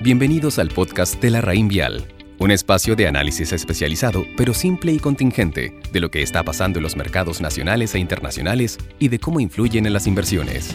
Bienvenidos al podcast de la Raín Vial, un espacio de análisis especializado, pero simple y contingente, de lo que está pasando en los mercados nacionales e internacionales y de cómo influyen en las inversiones.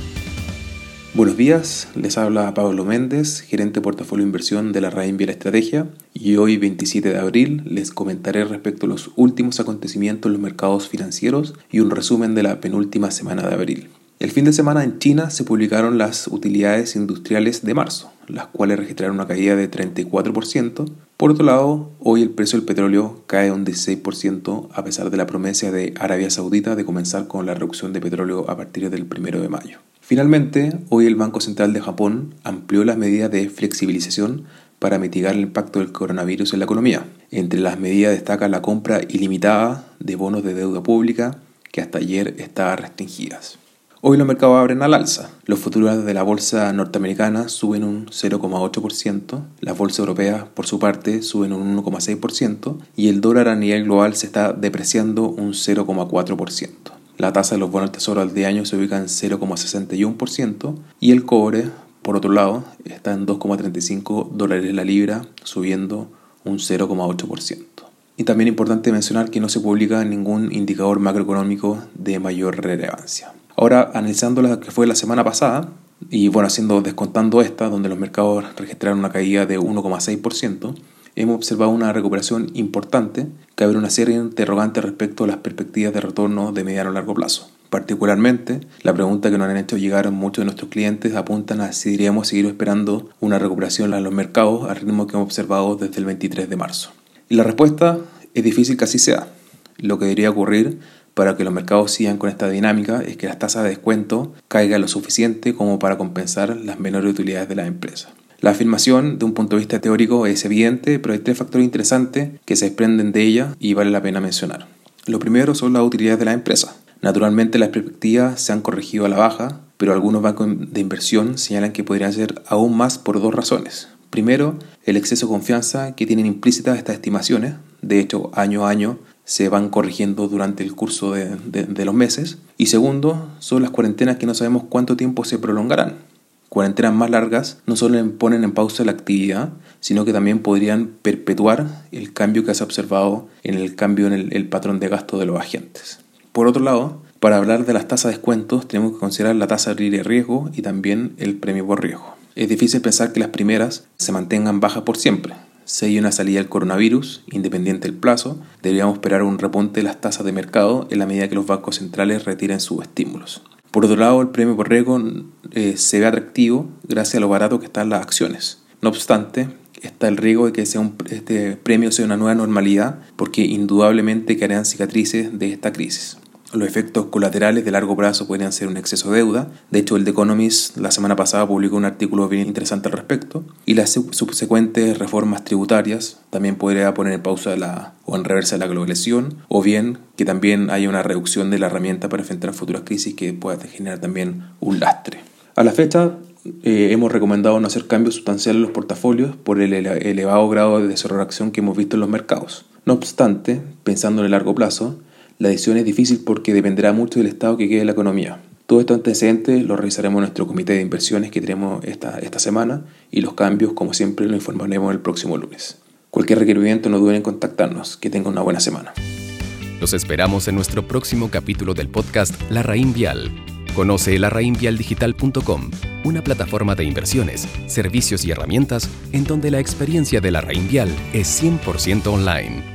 Buenos días, les habla Pablo Méndez, gerente de portafolio inversión de la Raín Vial Estrategia, y hoy 27 de abril les comentaré respecto a los últimos acontecimientos en los mercados financieros y un resumen de la penúltima semana de abril. El fin de semana en China se publicaron las utilidades industriales de marzo, las cuales registraron una caída de 34%. Por otro lado, hoy el precio del petróleo cae un 16% a pesar de la promesa de Arabia Saudita de comenzar con la reducción de petróleo a partir del 1 de mayo. Finalmente, hoy el Banco Central de Japón amplió las medidas de flexibilización para mitigar el impacto del coronavirus en la economía. Entre las medidas destaca la compra ilimitada de bonos de deuda pública que hasta ayer estaban restringidas. Hoy los mercados abren al alza. Los futuros de la bolsa norteamericana suben un 0,8%, las bolsas europeas por su parte suben un 1,6% y el dólar a nivel global se está depreciando un 0,4%. La tasa de los bonos del tesoro al de año se ubica en 0,61% y el cobre, por otro lado, está en 2,35 dólares la libra, subiendo un 0,8%. Y también importante mencionar que no se publica ningún indicador macroeconómico de mayor relevancia. Ahora, analizando lo que fue la semana pasada, y bueno, haciendo, descontando esta, donde los mercados registraron una caída de 1,6%, hemos observado una recuperación importante que abre una serie de interrogantes respecto a las perspectivas de retorno de mediano a largo plazo. Particularmente, la pregunta que nos han hecho llegar muchos de nuestros clientes apuntan a si diríamos seguir esperando una recuperación en los mercados al ritmo que hemos observado desde el 23 de marzo. Y la respuesta es difícil que así sea. Lo que debería ocurrir para que los mercados sigan con esta dinámica es que las tasas de descuento caigan lo suficiente como para compensar las menores utilidades de las empresas. La afirmación, de un punto de vista teórico, es evidente, pero hay tres factores interesantes que se desprenden de ella y vale la pena mencionar. Lo primero son las utilidades de las empresas. Naturalmente las perspectivas se han corregido a la baja, pero algunos bancos de inversión señalan que podrían ser aún más por dos razones. Primero, el exceso de confianza que tienen implícitas estas estimaciones. De hecho, año a año se van corrigiendo durante el curso de, los meses. Y segundo, son las cuarentenas que no sabemos cuánto tiempo se prolongarán. Cuarentenas más largas no solo ponen en pausa la actividad, sino que también podrían perpetuar el cambio que se ha observado en el cambio en el, el patrón de gasto de los agentes. Por otro lado, para hablar de las tasas de descuentos tenemos que considerar la tasa de riesgo y también el premio por riesgo. Es difícil pensar que las primeras se mantengan bajas por siempre, si hay una salida del coronavirus, independiente del plazo, deberíamos esperar un repunte de las tasas de mercado en la medida que los bancos centrales retiren sus estímulos. Por otro lado, el premio por riesgo eh, se ve atractivo gracias a lo barato que están las acciones. No obstante, está el riesgo de que sea este premio sea una nueva normalidad porque indudablemente quedarán cicatrices de esta crisis. Los efectos colaterales de largo plazo podrían ser un exceso de deuda. De hecho, el The Economist la semana pasada publicó un artículo bien interesante al respecto. Y las subsecuentes reformas tributarias también podría poner en pausa o en reversa la globalización. O bien que también haya una reducción de la herramienta para enfrentar futuras crisis que pueda generar también un lastre. A la fecha, eh, hemos recomendado no hacer cambios sustanciales en los portafolios por el elevado grado de desarrollo que hemos visto en los mercados. No obstante, pensando en el largo plazo, la decisión es difícil porque dependerá mucho del estado que quede la economía. Todo estos antecedentes lo revisaremos en nuestro comité de inversiones que tenemos esta, esta semana y los cambios, como siempre, lo informaremos el próximo lunes. Cualquier requerimiento no duden en contactarnos. Que tengan una buena semana. Los esperamos en nuestro próximo capítulo del podcast La Raín Vial. Conoce larraínvialdigital.com, una plataforma de inversiones, servicios y herramientas en donde la experiencia de la Raín Vial es 100% online.